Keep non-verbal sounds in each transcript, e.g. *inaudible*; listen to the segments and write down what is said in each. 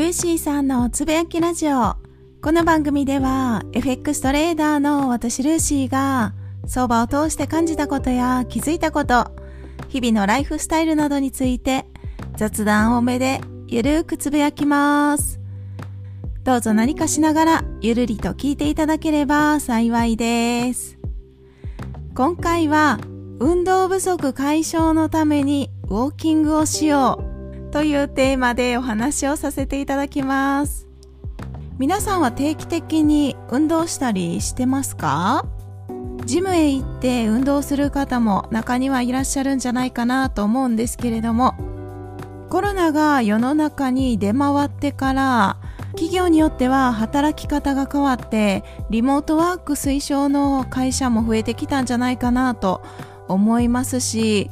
ルーシーさんのつぶやきラジオ。この番組では FX トレーダーの私ルーシーが相場を通して感じたことや気づいたこと、日々のライフスタイルなどについて雑談多めでゆるーくつぶやきます。どうぞ何かしながらゆるりと聞いていただければ幸いです。今回は運動不足解消のためにウォーキングをしようというテーマでお話をさせていただきます。皆さんは定期的に運動したりしてますか？ジムへ行って運動する方も中にはいらっしゃるんじゃないかなと思うんですけれどもコロナが世の中に出回ってから企業によっては働き方が変わってリモートワーク推奨の会社も増えてきたんじゃないかなと思いますし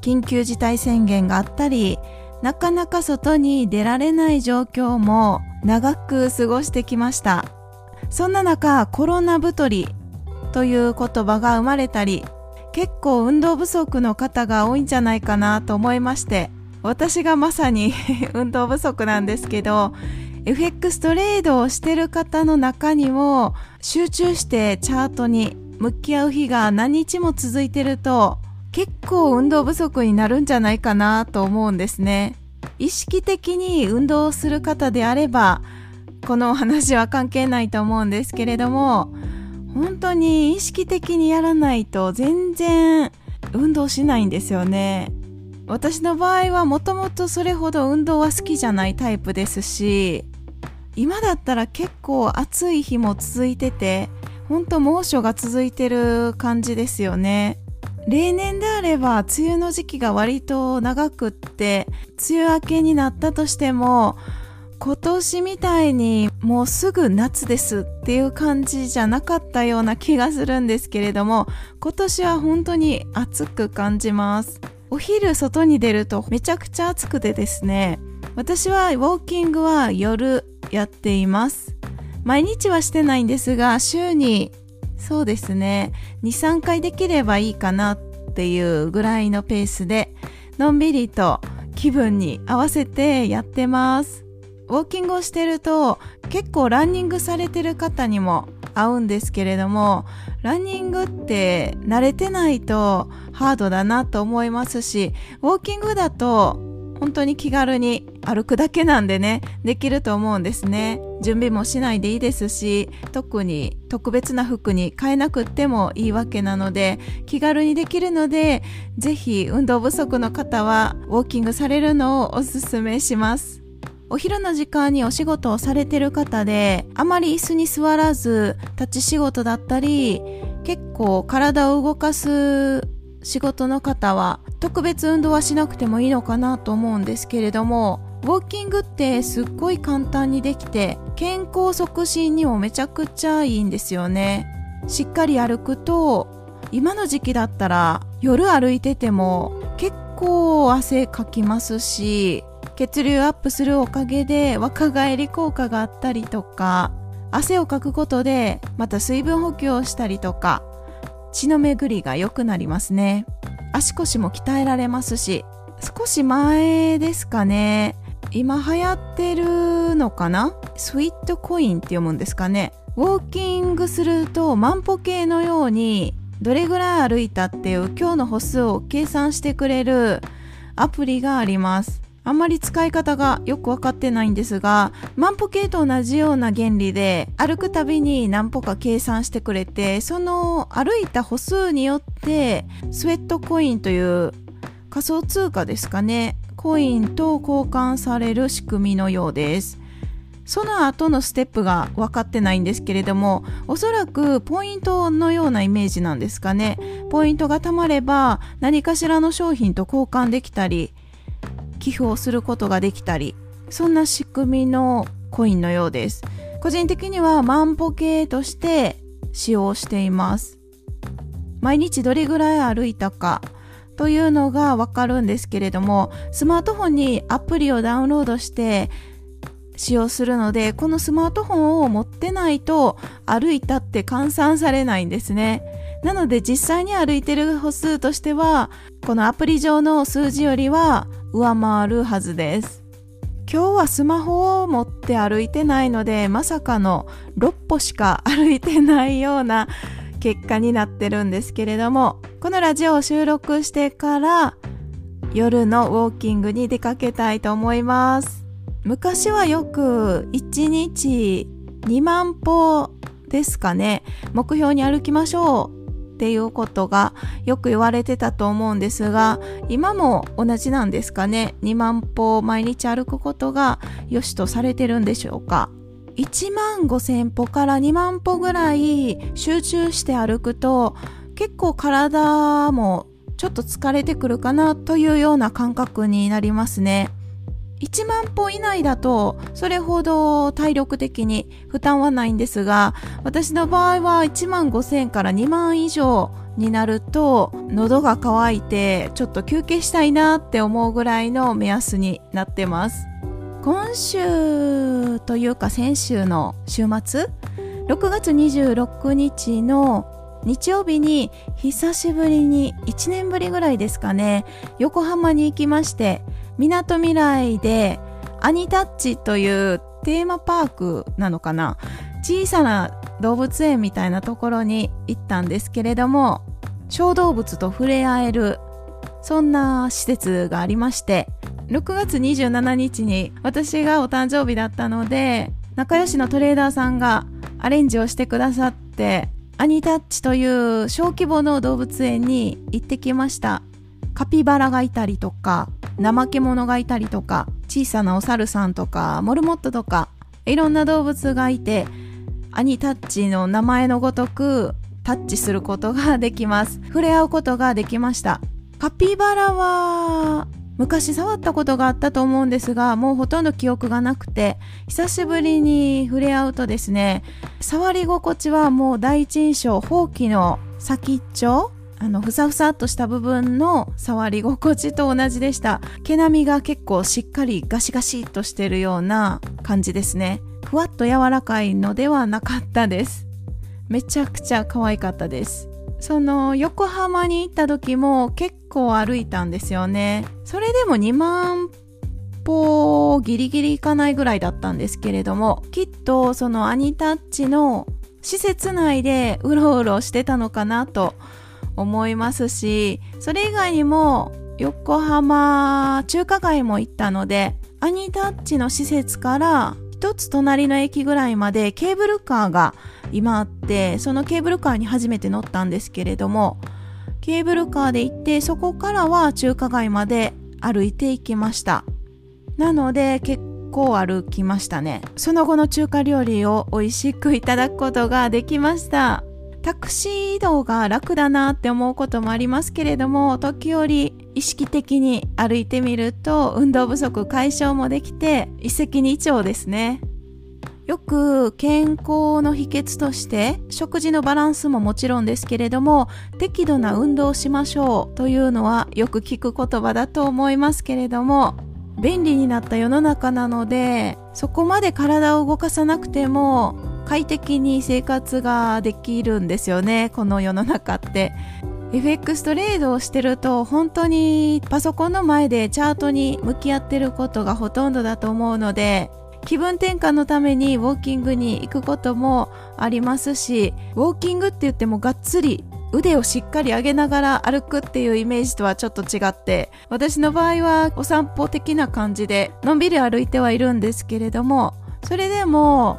緊急事態宣言があったりなかなか外に出られない状況も長く過ごしてきました。そんな中、コロナ太りという言葉が生まれたり、結構運動不足の方が多いんじゃないかなと思いまして、私がまさに *laughs* 運動不足なんですけど、FX トレードをしてる方の中にも集中してチャートに向き合う日が何日も続いてると結構運動不足になるんじゃないかなと思うんですね。意識的に運動する方であれば、このお話は関係ないと思うんですけれども、本当に意識的にやらないと全然運動しないんですよね。私の場合はもともとそれほど運動は好きじゃないタイプですし、今だったら結構暑い日も続いてて、本当猛暑が続いてる感じですよね。例年であれば梅雨の時期が割と長くって梅雨明けになったとしても今年みたいにもうすぐ夏ですっていう感じじゃなかったような気がするんですけれども今年は本当に暑く感じます。お昼外に出るとめちゃくちゃ暑くてですね私はウォーキングは夜やっています。毎日はしてないんですが週にそうですね。23回できればいいかなっていうぐらいのペースでのんびりと気分に合わせてやってます。ウォーキングをしてると結構ランニングされてる方にも合うんですけれどもランニングって慣れてないとハードだなと思いますしウォーキングだと本当に気軽に歩くだけなんでね、できると思うんですね。準備もしないでいいですし、特に特別な服に変えなくってもいいわけなので、気軽にできるので、ぜひ運動不足の方はウォーキングされるのをおすすめします。お昼の時間にお仕事をされてる方で、あまり椅子に座らず、立ち仕事だったり、結構体を動かす仕事の方は特別運動はしなくてもいいのかなと思うんですけれどもウォーキングってすっごい簡単にできて健康促進にもめちゃくちゃいいんですよね。しっかり歩くと今の時期だったら夜歩いてても結構汗かきますし血流アップするおかげで若返り効果があったりとか汗をかくことでまた水分補給をしたりとか血の巡りが良くなりますね。足腰も鍛えられますし少し前ですかね。今流行ってるのかな？スイットコインって読むんですかね。ウォーキングすると万歩計のようにどれぐらい歩いたっていう今日の歩数を計算してくれるアプリがあります。あんまり使い方がよくわかってないんですが、万歩計と同じような原理で、歩くたびに何歩か計算してくれて、その歩いた歩数によって、スウェットコインという仮想通貨ですかね、コインと交換される仕組みのようです。その後のステップが分かってないんですけれども、おそらくポイントのようなイメージなんですかね。ポイントが貯まれば何かしらの商品と交換できたり、寄付をすることができたりそんな仕組みのコインのようです。個人的には万歩計として使用しています。毎日どれぐらい歩いたかというのがわかるんですけれどもスマートフォンにアプリをダウンロードして使用するのでこのスマートフォンを持ってないと歩いたって換算されないんですね。なので実際に歩いてる歩数としてはこのアプリ上の数字よりは上回るはずです。今日はスマホを持って歩いてないのでまさかの6歩しか歩いてないような結果になってるんですけれどもこのラジオを収録してから夜のウォーキングに出かけたいと思います。昔はよく1日2万歩ですかね。目標に歩きましょう。っていうことがよく言われてたと思うんですが今も同じなんですかね？2万歩毎日歩くことが良しとされてるんでしょうか？1万5000歩から2万歩ぐらい集中して歩くと結構体もちょっと疲れてくるかなというような感覚になりますね。1万歩以内だとそれほど体力的に負担はないんですが私の場合は1万5000から2万以上になると喉が渇いてちょっと休憩したいなって思うぐらいの目安になってます。今週というか先週の週末6月26日の日曜日に久しぶりに1年ぶりぐらいですかね横浜に行きましてみなとみらいでアニタッチというテーマパークなのかな？小さな動物園みたいなところに行ったんですけれども小動物と触れ合えるそんな施設がありまして6月27日に私がお誕生日だったので仲良しのトレーダーさんがアレンジをしてくださってアニタッチという小規模の動物園に行ってきました。カピバラがいたりとか怠け者がいたりとか小さなお猿さんとかモルモットとかいろんな動物がいてアニタッチの名前のごとくタッチすることができます。触れ合うことができました。カピバラは昔触ったことがあったと思うんですがもうほとんど記憶がなくて久しぶりに触れ合うとですね触り心地はもう第一印象ほうきの先っちょあのふさふさっとした部分の触り心地と同じでした。毛並みが結構しっかりガシガシっとしてるような感じですね。ふわっと柔らかいのではなかったです。めちゃくちゃ可愛かったです。その横浜に行った時も結構歩いたんですよね。それでも2万歩ギリギリいかないぐらいだったんですけれどもきっとそのアニタッチの施設内でうろうろしてたのかなと思いますしそれ以外にも横浜中華街も行ったのでアニタッチの施設から一つ隣の駅ぐらいまでケーブルカーが今あってそのケーブルカーに初めて乗ったんですけれどもケーブルカーで行ってそこからは中華街まで歩いて行きました。なので結構歩きましたね。その後の中華料理を美味しくいただくことができました。タクシー移動が楽だなって思うこともありますけれども時折意識的に歩いてみると運動不足解消もできて一石二鳥ですね。よく健康の秘訣として食事のバランスももちろんですけれども適度な運動をしましょうというのはよく聞く言葉だと思いますけれども便利になった世の中なのでそこまで体を動かさなくても快適に生活ができるんですよねこの世の中って。FX トレードをしてると本当にパソコンの前でチャートに向き合ってることがほとんどだと思うので気分転換のためにウォーキングに行くこともありますしウォーキングって言ってもがっつり腕をしっかり上げながら歩くっていうイメージとはちょっと違って私の場合はお散歩的な感じでのんびり歩いてはいるんですけれどもそれでも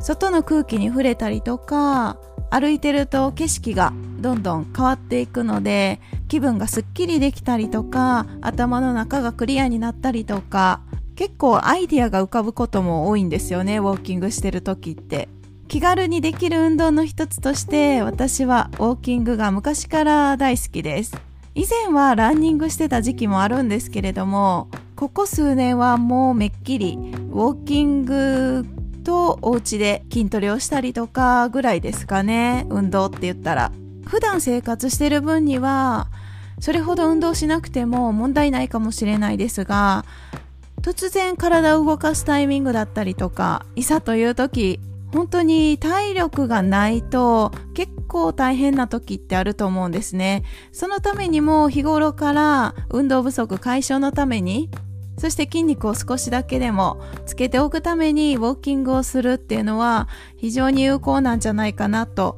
外の空気に触れたりとか歩いてると景色がどんどん変わっていくので気分がすっきりできたりとか頭の中がクリアになったりとか結構アイディアが浮かぶことも多いんですよねウォーキングしてる時って。気軽にできる運動の一つとして私はウォーキングが昔から大好きです。以前はランニングしてた時期もあるんですけれどもここ数年はもうめっきりウォーキングとお家で筋トレをしたりとかぐらいですかね。運動って言ったら。普段生活してる分にはそれほど運動しなくても問題ないかもしれないですが突然体を動かすタイミングだったりとかいざという時本当に体力がないと結構大変な時ってあると思うんですね。そのためにも日頃から運動不足解消のためにそして筋肉を少しだけでもつけておくためにウォーキングをするっていうのは非常に有効なんじゃないかなと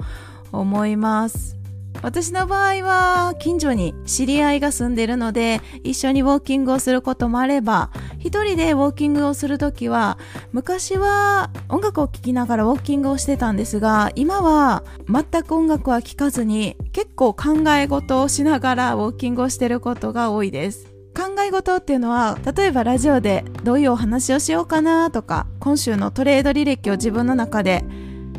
思います。私の場合は近所に知り合いが住んでるので一緒にウォーキングをすることもあれば一人でウォーキングをするときは昔は音楽を聴きながらウォーキングをしてたんですが今は全く音楽は聴かずに結構考え事をしながらウォーキングをしてることが多いです。考え事っていうのは例えばラジオでどういうお話をしようかなとか今週のトレード履歴を自分の中で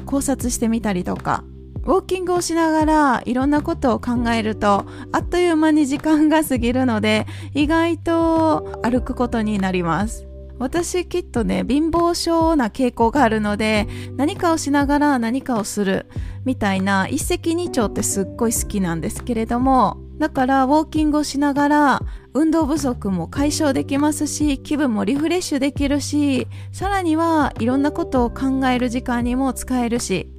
考察してみたりとかウォーキングをしながらいろんなことを考えるとあっという間に時間が過ぎるので意外と歩くことになります。私きっとね貧乏症な傾向があるので何かをしながら何かをするみたいな一石二鳥ってすっごい好きなんですけれどもだからウォーキングをしながら運動不足も解消できますし気分もリフレッシュできるしさらにはいろんなことを考える時間にも使えるし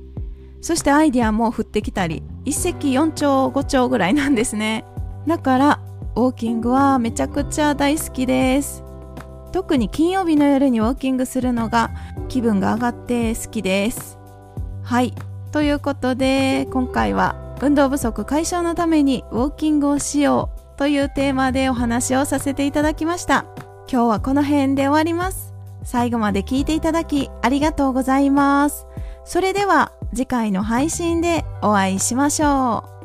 そしてアイディアも降ってきたり一石四鳥五鳥ぐらいなんですね。だからウォーキングはめちゃくちゃ大好きです。特に金曜日の夜にウォーキングするのが気分が上がって好きです。はい。ということで今回は運動不足解消のためにウォーキングをしようというテーマでお話をさせていただきました。今日はこの辺で終わります。最後まで聞いていただきありがとうございます。それでは次回の配信でお会いしましょう。